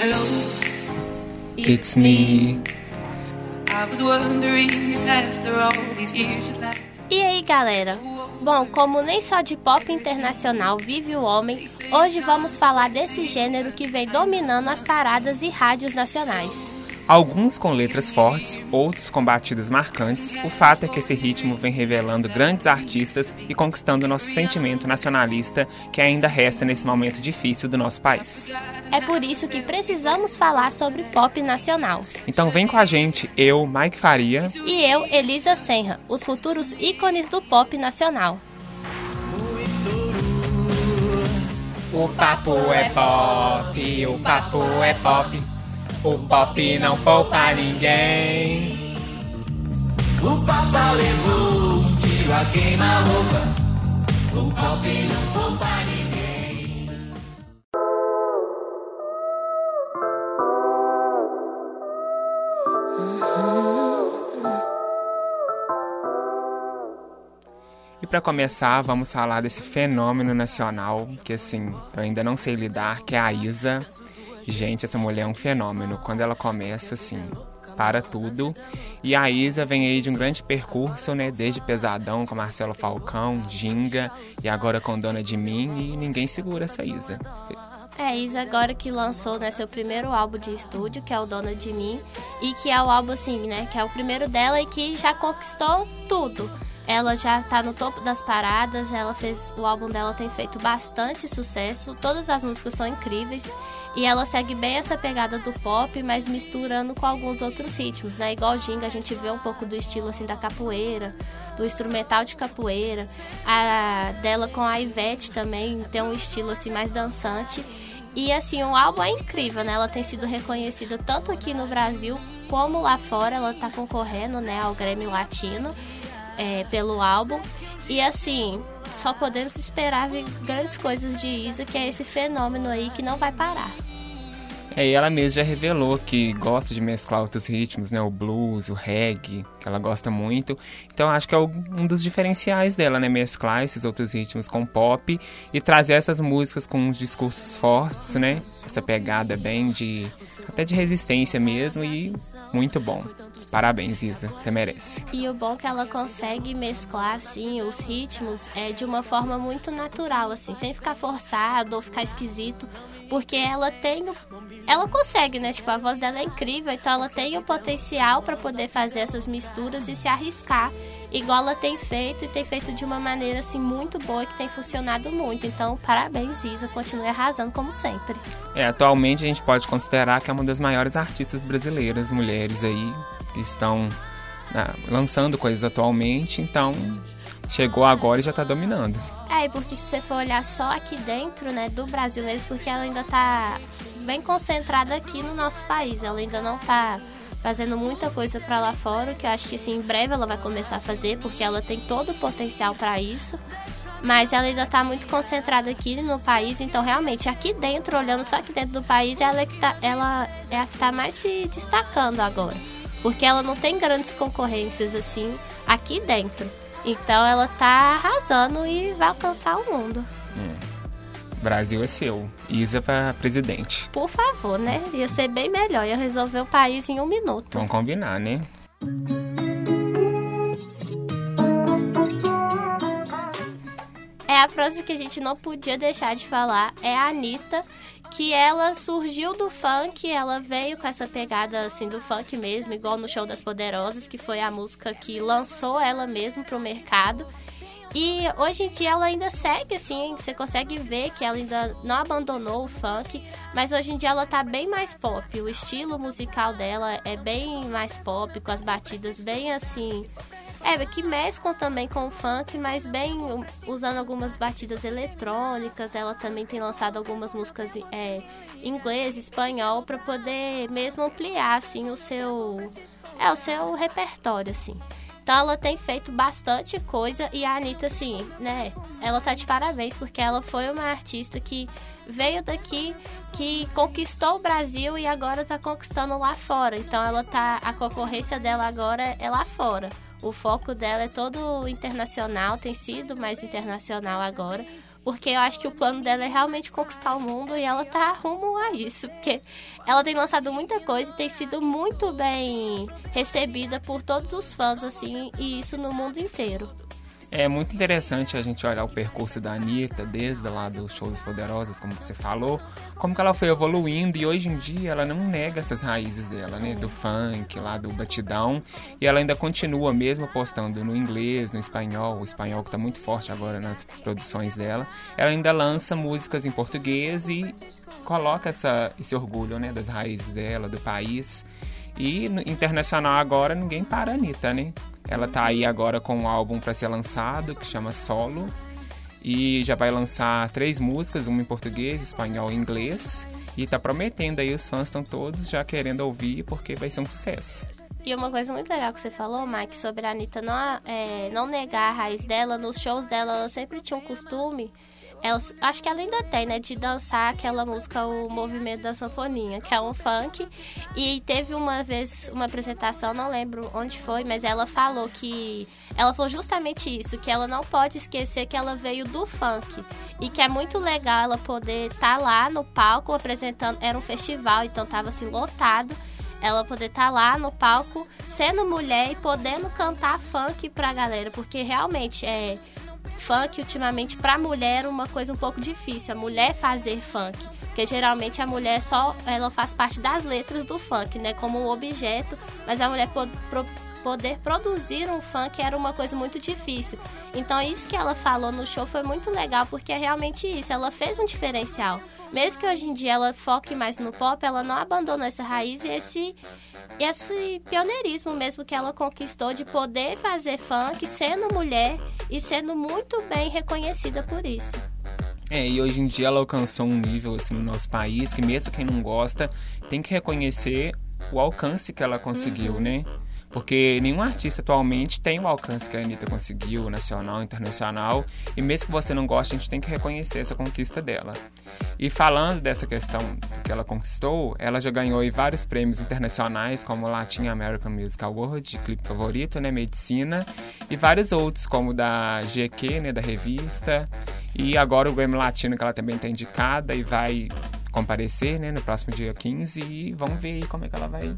Hello, It's me. I was wondering if after all these years you'd like E aí, galera? Bom, como nem só de pop internacional vive o homem, hoje vamos falar desse gênero que vem dominando as paradas e rádios nacionais. Alguns com letras fortes, outros com batidas marcantes, o fato é que esse ritmo vem revelando grandes artistas e conquistando nosso sentimento nacionalista que ainda resta nesse momento difícil do nosso país. É por isso que precisamos falar sobre pop nacional. Então vem com a gente, eu, Mike Faria, E eu, Elisa Senra, os futuros ícones do pop nacional. O papo é pop, o papo é pop, o pop não poupa ninguém. O Papa levou um tiro a queima-roupa. O pop não poupa ninguém. E para começar, vamos falar desse fenômeno nacional que assim, eu ainda não sei lidar, que é a Isa. Gente, essa mulher é um fenômeno. Quando ela começa assim, para tudo. E a Isa vem aí de um grande percurso, né? Desde Pesadão com Marcelo Falcão, Ginga e agora com Dona de Mim e ninguém segura essa Isa. É, Isa agora que lançou né, seu primeiro álbum de estúdio, que é o Dona de Mim, e que é o álbum assim, né, que é o primeiro dela e que já conquistou tudo. Ela já tá no topo das paradas, ela fez o álbum dela tem feito bastante sucesso, todas as músicas são incríveis e ela segue bem essa pegada do pop, mas misturando com alguns outros ritmos, né? Igual Ginga, a gente vê um pouco do estilo assim da capoeira, do instrumental de capoeira. A dela com a Ivete também tem um estilo assim mais dançante. E assim, o álbum é incrível, né? Ela tem sido reconhecida tanto aqui no Brasil como lá fora. Ela tá concorrendo, né, ao Grêmio Latino é, pelo álbum. E assim, só podemos esperar ver grandes coisas de Isa, que é esse fenômeno aí que não vai parar. É, e ela mesma já revelou que gosta de mesclar outros ritmos, né? O blues, o reggae, que ela gosta muito. Então acho que é um dos diferenciais dela, né? Mesclar esses outros ritmos com pop e trazer essas músicas com uns discursos fortes, né? Essa pegada bem de. até de resistência mesmo e muito bom. Parabéns, Isa, você merece. E o bom é que ela consegue mesclar assim os ritmos é de uma forma muito natural assim, sem ficar forçado ou ficar esquisito, porque ela tem o... ela consegue, né? Tipo, a voz dela é incrível, então ela tem o potencial para poder fazer essas misturas e se arriscar, igual ela tem feito e tem feito de uma maneira assim muito boa que tem funcionado muito. Então, parabéns, Isa, continue arrasando como sempre. É, atualmente a gente pode considerar que é uma das maiores artistas brasileiras, mulheres aí, que estão né, lançando coisas atualmente, então chegou agora e já tá dominando. É, porque se você for olhar só aqui dentro, né, do Brasil mesmo, porque ela ainda tá bem concentrada aqui no nosso país, ela ainda não tá fazendo muita coisa para lá fora, que eu acho que assim, em breve ela vai começar a fazer, porque ela tem todo o potencial para isso. Mas ela ainda tá muito concentrada aqui no país, então realmente aqui dentro, olhando só aqui dentro do país, ela é, que tá, ela é a que tá mais se destacando agora. Porque ela não tem grandes concorrências assim aqui dentro. Então ela tá arrasando e vai alcançar o mundo. Brasil é seu. Isa para presidente. Por favor, né? Ia ser bem melhor. Ia resolver o país em um minuto. Vamos combinar, né? É a próxima que a gente não podia deixar de falar é a Anitta, que ela surgiu do funk, ela veio com essa pegada assim do funk mesmo, igual no Show das Poderosas, que foi a música que lançou ela mesmo pro mercado. E hoje em dia ela ainda segue assim, você consegue ver que ela ainda não abandonou o funk, mas hoje em dia ela tá bem mais pop. O estilo musical dela é bem mais pop, com as batidas bem assim, é, que mesclam também com o funk, mas bem usando algumas batidas eletrônicas. Ela também tem lançado algumas músicas é, em inglês, espanhol, para poder mesmo ampliar assim o seu é o seu repertório assim. Então ela tem feito bastante coisa e a Anitta, assim, né? Ela tá de parabéns porque ela foi uma artista que veio daqui, que conquistou o Brasil e agora tá conquistando lá fora. Então ela tá. A concorrência dela agora é lá fora. O foco dela é todo internacional, tem sido mais internacional agora, porque eu acho que o plano dela é realmente conquistar o mundo e ela tá rumo a isso, porque ela tem lançado muita coisa e tem sido muito bem recebida por todos os fãs, assim, e isso no mundo inteiro. É muito interessante a gente olhar o percurso da Anitta, desde lá dos shows poderosos, como você falou, como que ela foi evoluindo e hoje em dia ela não nega essas raízes dela, né? Do funk, lá do batidão, e ela ainda continua mesmo postando no inglês, no espanhol, o espanhol que está muito forte agora nas produções dela. Ela ainda lança músicas em português e coloca essa, esse orgulho, né? Das raízes dela, do país. E internacional agora ninguém para a Anitta, né? Ela tá aí agora com um álbum para ser lançado que chama Solo e já vai lançar três músicas, uma em português, espanhol e inglês. E tá prometendo aí, os fãs estão todos já querendo ouvir porque vai ser um sucesso. E uma coisa muito legal que você falou, Mike, sobre a Anitta não, é, não negar a raiz dela, nos shows dela ela sempre tinha um costume ela, acho que ela ainda tem, né? De dançar aquela música, o Movimento da Sanfoninha, que é um funk. E teve uma vez uma apresentação, não lembro onde foi, mas ela falou que. Ela falou justamente isso, que ela não pode esquecer que ela veio do funk. E que é muito legal ela poder estar tá lá no palco apresentando. Era um festival, então tava assim lotado ela poder estar tá lá no palco sendo mulher e podendo cantar funk pra galera, porque realmente é funk ultimamente para mulher uma coisa um pouco difícil, a mulher fazer funk, porque geralmente a mulher só ela faz parte das letras do funk, né, como um objeto, mas a mulher pro, poder produzir um funk era uma coisa muito difícil. Então isso que ela falou no show foi muito legal, porque é realmente isso, ela fez um diferencial. Mesmo que hoje em dia ela foque mais no pop, ela não abandonou essa raiz e esse esse pioneirismo mesmo que ela conquistou de poder fazer funk sendo mulher e sendo muito bem reconhecida por isso. É, e hoje em dia ela alcançou um nível assim no nosso país que mesmo quem não gosta tem que reconhecer o alcance que ela conseguiu, uhum. né? Porque nenhum artista atualmente tem o alcance que a Anitta conseguiu, nacional, internacional, e mesmo que você não goste, a gente tem que reconhecer essa conquista dela. E falando dessa questão que ela conquistou, ela já ganhou vários prêmios internacionais, como o Latin American Music Award, de clipe favorito, né, Medicina, e vários outros, como da GQ, né, da revista, e agora o Grammy Latino, que ela também está indicada e vai comparecer, né, no próximo dia 15, e vamos ver aí como é que ela vai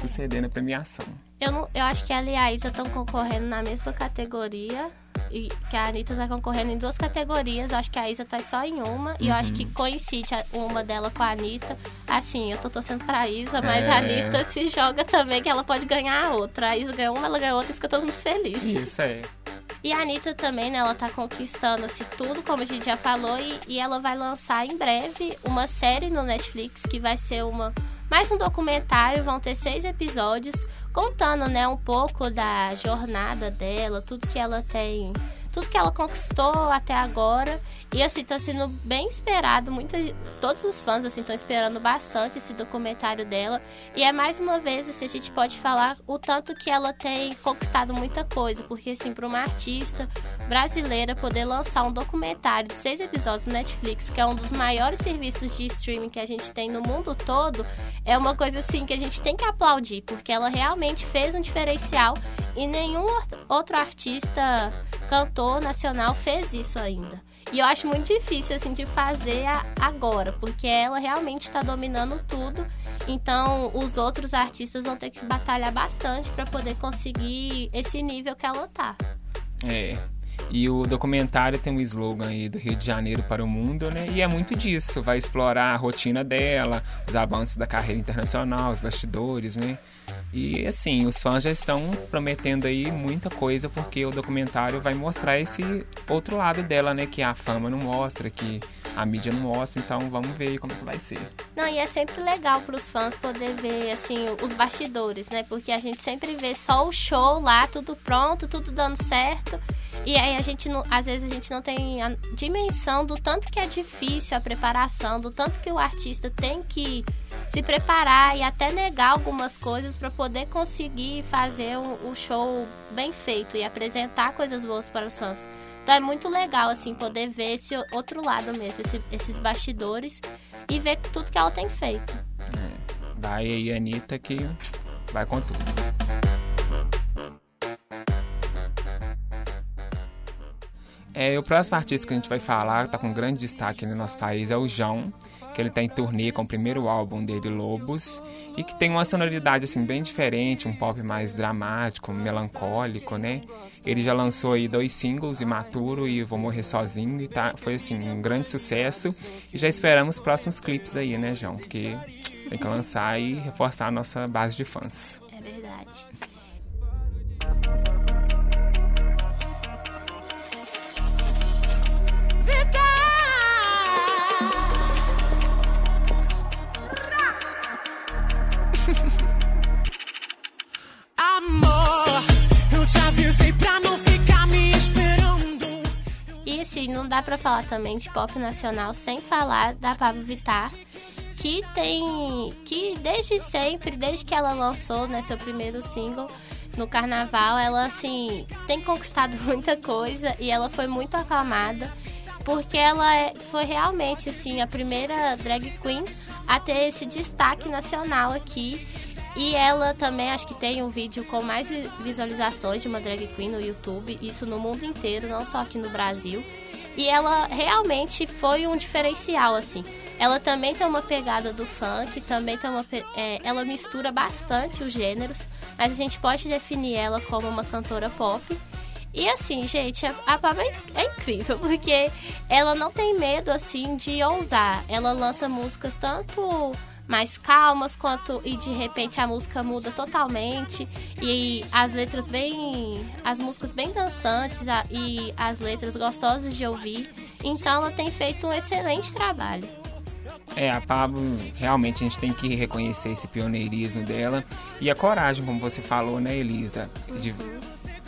suceder na premiação. Eu, não, eu acho que ela e a Isa estão concorrendo na mesma categoria. E que a Anitta tá concorrendo em duas categorias. Eu acho que a Isa tá só em uma. Uhum. E eu acho que uhum. coincide uma dela com a Anitta. Assim, eu tô torcendo pra Isa, mas é... a Anitta se joga também que ela pode ganhar a outra. A Isa ganhou uma, ela ganhou outra e fica todo mundo feliz. Isso aí. E a Anitta também, né? Ela tá conquistando assim, tudo, como a gente já falou, e, e ela vai lançar em breve uma série no Netflix que vai ser uma mais um documentário, vão ter seis episódios contando, né, um pouco da jornada dela, tudo que ela tem tudo que ela conquistou até agora. E assim, tá sendo bem esperado. Muita, todos os fãs assim estão esperando bastante esse documentário dela. E é mais uma vez, assim, a gente pode falar o tanto que ela tem conquistado muita coisa. Porque assim, para uma artista brasileira poder lançar um documentário de seis episódios no Netflix, que é um dos maiores serviços de streaming que a gente tem no mundo todo, é uma coisa assim que a gente tem que aplaudir, porque ela realmente fez um diferencial e nenhum outro artista, cantor nacional fez isso ainda. E eu acho muito difícil, assim, de fazer agora, porque ela realmente está dominando tudo. Então, os outros artistas vão ter que batalhar bastante para poder conseguir esse nível que ela tá. É, e o documentário tem um slogan aí do Rio de Janeiro para o mundo, né? E é muito disso, vai explorar a rotina dela, os avanços da carreira internacional, os bastidores, né? E assim, os fãs já estão prometendo aí muita coisa porque o documentário vai mostrar esse outro lado dela, né? Que a fama não mostra, que a mídia não mostra, então vamos ver como que vai ser. Não, e é sempre legal para os fãs poder ver, assim, os bastidores, né? Porque a gente sempre vê só o show lá, tudo pronto, tudo dando certo. E aí a gente não, às vezes a gente não tem a dimensão do tanto que é difícil a preparação, do tanto que o artista tem que se preparar e até negar algumas coisas para poder conseguir fazer o, o show bem feito e apresentar coisas boas para os fãs. Então é muito legal, assim, poder ver esse outro lado mesmo, esse, esses bastidores e ver tudo que ela tem feito. É, daí aí, Anitta, que vai com tudo. É, o próximo artista que a gente vai falar, tá com grande destaque no nosso país, é o João, que ele tá em turnê com o primeiro álbum dele, Lobos, e que tem uma sonoridade assim bem diferente, um pop mais dramático, melancólico, né? Ele já lançou aí dois singles, Imaturo e Vou Morrer Sozinho, e tá, foi assim, um grande sucesso. E já esperamos próximos clipes aí, né, João? Porque tem que lançar e reforçar a nossa base de fãs. É verdade. Não dá pra falar também de pop nacional sem falar da Pablo Vittar, que tem. que desde sempre, desde que ela lançou né, seu primeiro single no carnaval, ela assim tem conquistado muita coisa e ela foi muito aclamada. Porque ela é- foi realmente assim a primeira drag queen a ter esse destaque nacional aqui. E ela também acho que tem um vídeo com mais vi- visualizações de uma drag queen no YouTube, isso no mundo inteiro, não só aqui no Brasil. E ela realmente foi um diferencial, assim. Ela também tem uma pegada do funk, também tem uma. é, ela mistura bastante os gêneros, mas a gente pode definir ela como uma cantora pop. E assim, gente, a, a é, é incrível, porque ela não tem medo, assim, de ousar. Ela lança músicas tanto mais calmas quanto e de repente a música muda totalmente. E as letras bem as músicas bem dançantes e as letras gostosas de ouvir. Então ela tem feito um excelente trabalho. É, a Pablo, realmente a gente tem que reconhecer esse pioneirismo dela. E a coragem, como você falou, né, Elisa, de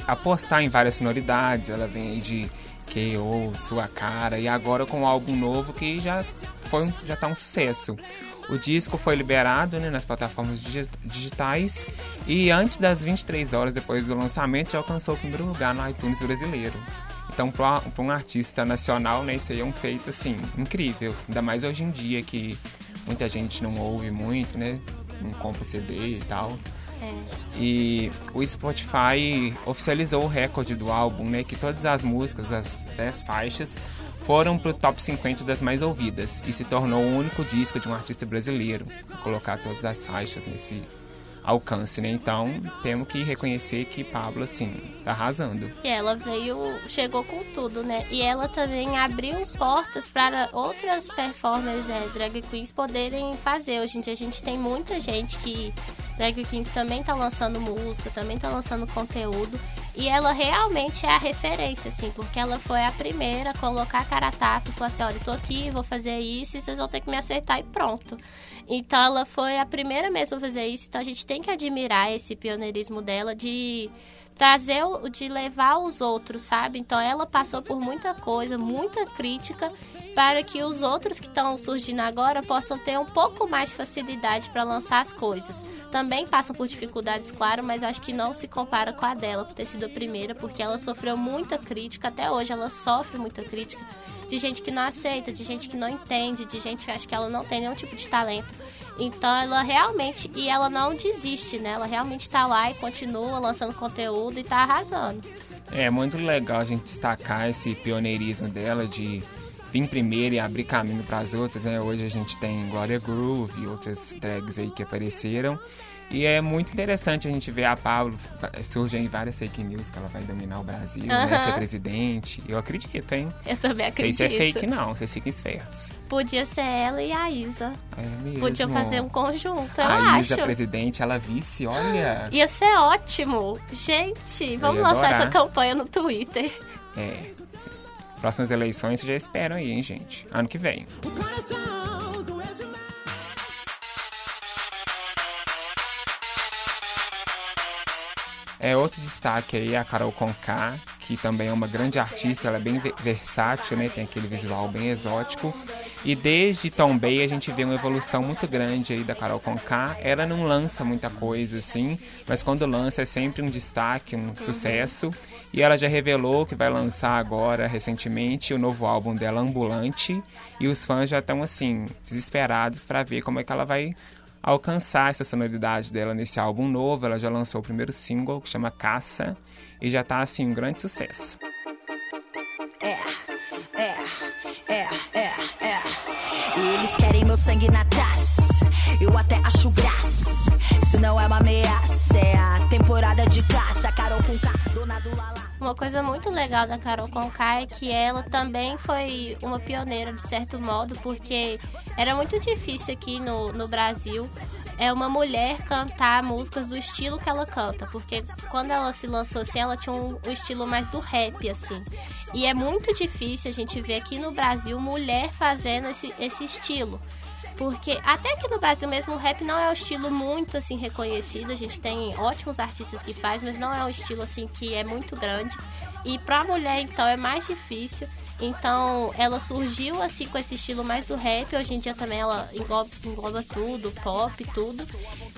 apostar em várias sonoridades. Ela vem aí de KO, Sua Cara. E agora com um álbum novo que já foi um, já tá um sucesso. O disco foi liberado né, nas plataformas digi- digitais e antes das 23 horas depois do lançamento já alcançou o primeiro lugar no iTunes brasileiro. Então, para um artista nacional, né, isso aí é um feito, assim, incrível. Ainda mais hoje em dia que muita gente não ouve muito, né? Não compra CD e tal. É. E o Spotify oficializou o recorde do álbum, né? Que todas as músicas, as 10 faixas, foram pro top 50 das mais ouvidas. E se tornou o único disco de um artista brasileiro colocar todas as faixas nesse alcance, né? Então, temos que reconhecer que Pablo, assim, tá arrasando. E ela veio, chegou com tudo, né? E ela também abriu portas para outras performers é, drag queens poderem fazer. Hoje em dia a gente tem muita gente que drag queen que também tá lançando música, também tá lançando conteúdo. E ela realmente é a referência, assim, porque ela foi a primeira a colocar a cara tapa e falou assim, olha, eu tô aqui, vou fazer isso e vocês vão ter que me aceitar e pronto. Então ela foi a primeira mesmo a fazer isso, então a gente tem que admirar esse pioneirismo dela de trazer, de levar os outros, sabe? Então ela passou por muita coisa, muita crítica, para que os outros que estão surgindo agora possam ter um pouco mais de facilidade para lançar as coisas. Também passam por dificuldades, claro, mas acho que não se compara com a dela por ter sido a primeira, porque ela sofreu muita crítica, até hoje ela sofre muita crítica de gente que não aceita, de gente que não entende, de gente que acha que ela não tem nenhum tipo de talento. Então ela realmente, e ela não desiste, né? Ela realmente tá lá e continua lançando conteúdo e tá arrasando. É muito legal a gente destacar esse pioneirismo dela de vir primeiro e abrir caminho para as outras, né? Hoje a gente tem Gloria Groove e outras drags aí que apareceram. E é muito interessante a gente ver a Pablo, surgem várias fake news que ela vai dominar o Brasil, né? Aham. Ser presidente. Eu acredito, hein? Eu também Não sei acredito. se é fake não, vocês fiquem espertos. Podia ser ela e a Isa. É mesmo. Podiam fazer um conjunto, eu a acho. Isa presidente, ela vice, olha. Ia ser ótimo. Gente, vamos lançar essa campanha no Twitter. É. sim. Próximas eleições já esperam aí, hein, gente? Ano que vem. É outro destaque aí a Carol Conká, que também é uma grande artista, ela é bem ve- versátil, né? Tem aquele visual bem exótico. E desde Tom Bay a gente vê uma evolução muito grande aí da Carol Conká. Ela não lança muita coisa assim, mas quando lança é sempre um destaque, um sucesso. E ela já revelou que vai lançar agora recentemente o novo álbum dela Ambulante, e os fãs já estão assim desesperados para ver como é que ela vai alcançar essa sonoridade dela nesse álbum novo. Ela já lançou o primeiro single, que chama Caça, e já tá assim um grande sucesso. É. É, é, é, é. Eles querem meu sangue na taça. Eu até acho graça. Isso não é uma ameaça. É a temporada de caça. Carol com K, dona do Lala. Uma coisa muito legal da Carol Conká é que ela também foi uma pioneira, de certo modo, porque era muito difícil aqui no, no Brasil é uma mulher cantar músicas do estilo que ela canta, porque quando ela se lançou assim, ela tinha um, um estilo mais do rap, assim. E é muito difícil a gente ver aqui no Brasil mulher fazendo esse, esse estilo. Porque até aqui no Brasil mesmo o rap não é um estilo muito assim reconhecido. A gente tem ótimos artistas que faz, mas não é um estilo assim que é muito grande. E pra mulher então é mais difícil. Então ela surgiu assim com esse estilo mais do rap. Hoje em dia também ela engloba, engloba tudo, pop, tudo.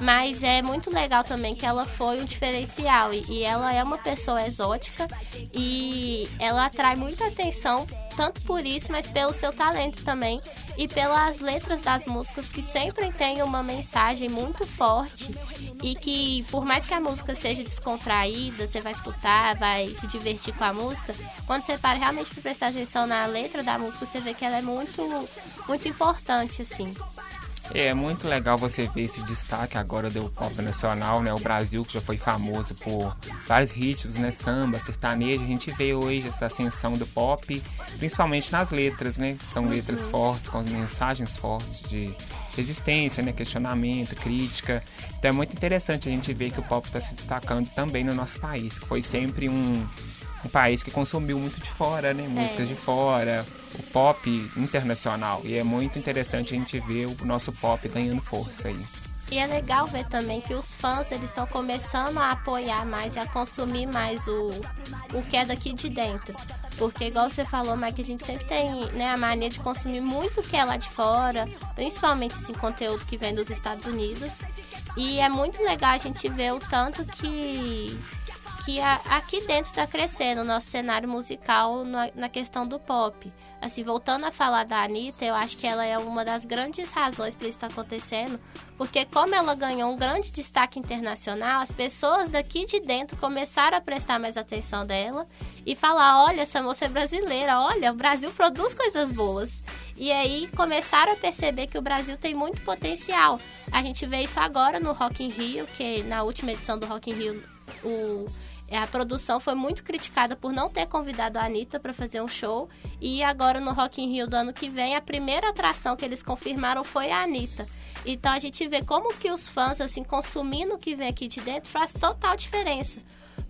Mas é muito legal também que ela foi um diferencial. E, e ela é uma pessoa exótica e ela atrai muita atenção tanto por isso, mas pelo seu talento também e pelas letras das músicas que sempre tem uma mensagem muito forte e que por mais que a música seja descontraída, você vai escutar, vai se divertir com a música, quando você para realmente para prestar atenção na letra da música, você vê que ela é muito muito importante assim. É muito legal você ver esse destaque agora do pop nacional, né? O Brasil que já foi famoso por vários ritmos, né? Samba, sertanejo. A gente vê hoje essa ascensão do pop, principalmente nas letras, né? São letras fortes, com mensagens fortes de resistência, né? Questionamento, crítica. Então é muito interessante a gente ver que o pop está se destacando também no nosso país, que foi sempre um, um país que consumiu muito de fora, né? Músicas de fora, o pop internacional. E é muito interessante a gente ver o nosso pop ganhando força aí. E é legal ver também que os fãs eles estão começando a apoiar mais e a consumir mais o, o que é daqui de dentro. Porque, igual você falou, Mike, a gente sempre tem né, a mania de consumir muito o que é lá de fora, principalmente esse conteúdo que vem dos Estados Unidos. E é muito legal a gente ver o tanto que que a, aqui dentro está crescendo o nosso cenário musical na, na, questão do pop. Assim, voltando a falar da Anitta, eu acho que ela é uma das grandes razões para isso estar tá acontecendo, porque como ela ganhou um grande destaque internacional, as pessoas daqui de dentro começaram a prestar mais atenção dela e falar, olha, essa moça é brasileira, olha, o Brasil produz coisas boas. E aí começaram a perceber que o Brasil tem muito potencial. A gente vê isso agora no Rock in Rio, que na última edição do Rock in Rio o a produção foi muito criticada por não ter convidado a Anitta para fazer um show. E agora no Rock in Rio do ano que vem, a primeira atração que eles confirmaram foi a Anitta. Então a gente vê como que os fãs, assim, consumindo o que vem aqui de dentro faz total diferença.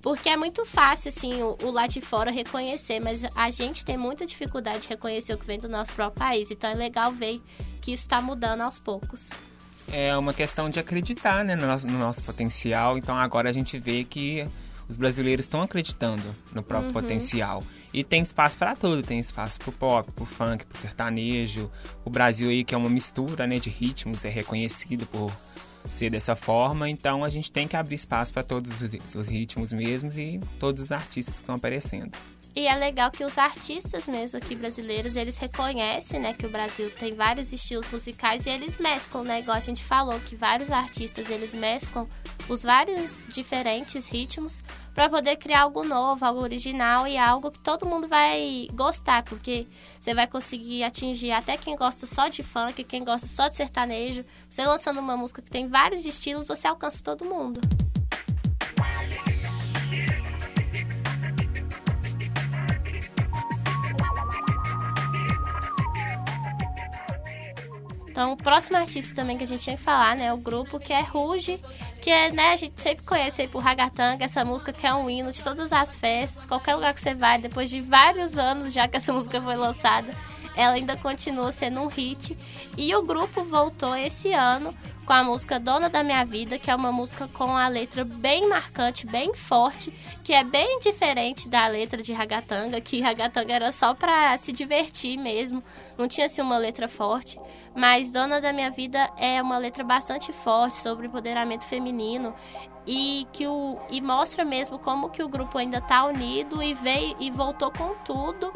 Porque é muito fácil, assim, o, o lá de fora reconhecer, mas a gente tem muita dificuldade de reconhecer o que vem do nosso próprio país. Então é legal ver que isso está mudando aos poucos. É uma questão de acreditar né, no, nosso, no nosso potencial. Então agora a gente vê que os brasileiros estão acreditando no próprio uhum. potencial. E tem espaço para tudo, tem espaço pro pop, pro funk, pro sertanejo. O Brasil aí que é uma mistura, né, de ritmos, é reconhecido por ser dessa forma, então a gente tem que abrir espaço para todos os, os ritmos mesmos e todos os artistas que estão aparecendo. E é legal que os artistas mesmo aqui brasileiros, eles reconhecem, né, que o Brasil tem vários estilos musicais e eles mesclam, né, igual a gente falou, que vários artistas, eles mesclam os vários diferentes ritmos para poder criar algo novo, algo original e algo que todo mundo vai gostar, porque você vai conseguir atingir até quem gosta só de funk, quem gosta só de sertanejo. Você lançando uma música que tem vários estilos, você alcança todo mundo. Então, o próximo artista também que a gente tinha que falar, né, o grupo que é Ruge, que é, né, a gente sempre conhece aí por Ragatanga, essa música que é um hino de todas as festas, qualquer lugar que você vai, depois de vários anos já que essa música foi lançada, ela ainda continua sendo um hit. E o grupo voltou esse ano com a música Dona da Minha Vida, que é uma música com a letra bem marcante, bem forte, que é bem diferente da letra de Ragatanga, que Ragatanga era só para se divertir mesmo, não tinha assim uma letra forte. Mas Dona da Minha Vida é uma letra bastante forte sobre empoderamento feminino e que o e mostra mesmo como que o grupo ainda está unido e veio e voltou com tudo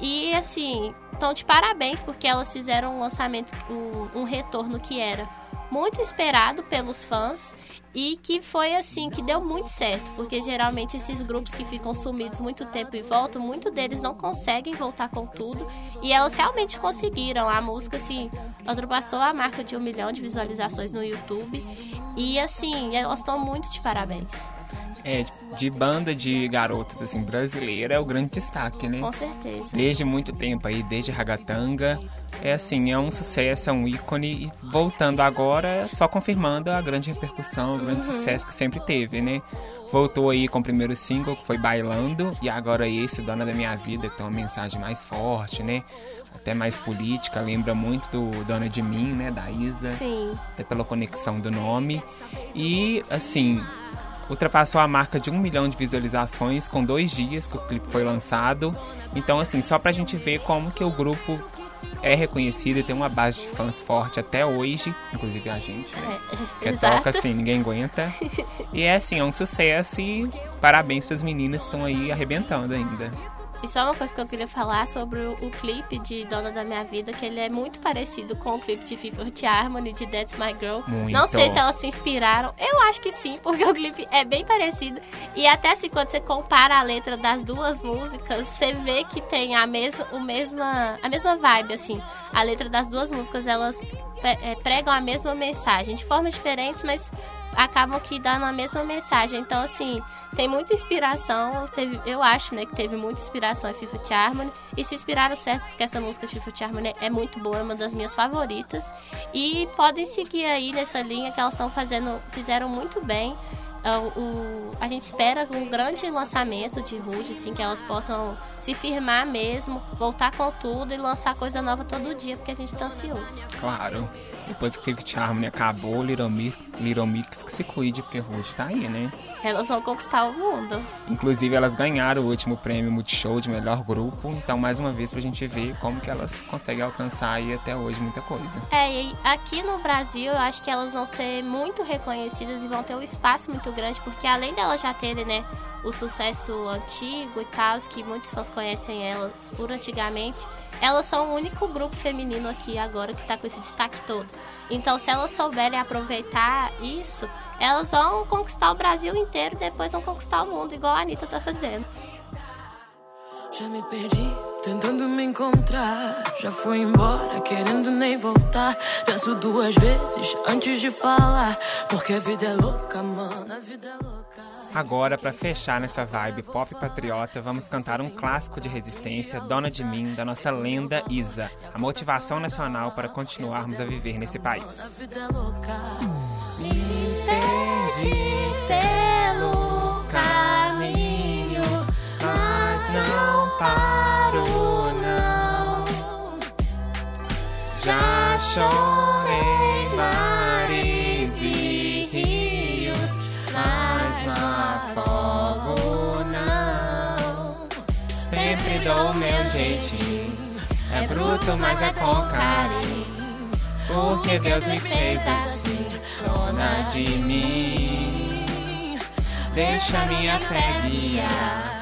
e assim então de parabéns porque elas fizeram um lançamento um, um retorno que era muito esperado pelos fãs e que foi assim que deu muito certo, porque geralmente esses grupos que ficam sumidos muito tempo e voltam, muito deles não conseguem voltar com tudo e elas realmente conseguiram. A música assim ultrapassou a marca de um milhão de visualizações no YouTube e assim elas estão muito de parabéns. É, de banda de garotas, assim, brasileira é o grande destaque, né? Com certeza. Desde muito tempo aí, desde Ragatanga. É assim, é um sucesso, é um ícone. E voltando agora, só confirmando a grande repercussão, o grande Uhum. sucesso que sempre teve, né? Voltou aí com o primeiro single, que foi Bailando. E agora esse, Dona da Minha Vida, que tem uma mensagem mais forte, né? Até mais política, lembra muito do Dona de Mim, né? Da Isa Sim. até pela conexão do nome. E, assim, ultrapassou a marca de um milhão de visualizações com dois dias que o clipe foi lançado. Então, assim, só pra gente ver como que o grupo é reconhecido e tem uma base de fãs forte até hoje, inclusive a gente, né? É, Que exato. toca assim, ninguém aguenta. E é assim, é um sucesso e parabéns pras meninas que estão aí arrebentando ainda. E só uma coisa que eu queria falar sobre o, o clipe de Dona da Minha Vida, que ele é muito parecido com o clipe de Fifth Harmony de That's My Girl. Muito. Não sei se elas se inspiraram. Eu acho que sim, porque o clipe é bem parecido. E até se quando você compara a letra das duas músicas, você vê que tem a mesma, o mesma, a mesma vibe, assim. A letra das duas músicas, elas é, pregam a mesma mensagem, de formas diferentes, mas acabam que dando a mesma mensagem. Então, assim, tem muita inspiração. Teve, eu acho, né, que teve muita inspiração em Fifth Harmony. E se inspiraram certo, porque essa música de Fifth Harmony é muito boa, é uma das minhas favoritas. E podem seguir aí nessa linha que elas estão fazendo, fizeram muito bem. É, o- o- a gente espera um grande lançamento de Rude, assim, que elas possam se firmar mesmo, voltar com tudo e lançar coisa nova todo dia, porque a gente tá ansioso. Claro. Depois que Fifth Harmony acabou, Little Mix, Little Mix que se cuide, porque Ruth tá aí, né? Elas vão conquistar o mundo. Inclusive, elas ganharam o último prêmio Multishow de melhor grupo. Então, mais uma vez, pra gente ver como que elas conseguem alcançar aí até hoje muita coisa. É, e aqui no Brasil eu acho que elas vão ser muito reconhecidas e vão ter um espaço muito grande, porque além delas já terem, né, o sucesso antigo e tal, que muitos fãs conhecem elas por antigamente, elas são o único grupo feminino aqui agora que tá com esse destaque todo. Então, se elas souberem aproveitar isso, elas vão conquistar o Brasil inteiro e depois vão conquistar o mundo, igual a Anitta tá fazendo. Já me perdi, tentando me encontrar. Já fui embora, querendo nem voltar. Penso duas vezes antes de falar. Porque a vida é louca, mano, a vida é louca. Agora, pra fechar nessa vibe pop patriota, vamos cantar um clássico de resistência, Dona de Mim, da nossa lenda Isa. A motivação nacional para continuarmos a viver nesse país. é louca. Paro, não. Já chorei mares e rios, mas não afogo não. Sempre dou meu jeitinho, é bruto, mas é com carinho. Porque Deus me fez assim, dona de mim. Deixa minha fé guiar,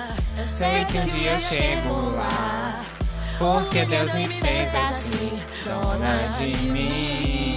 sei que um dia eu chego lá. Porque Deus me fez assim, dona de mim.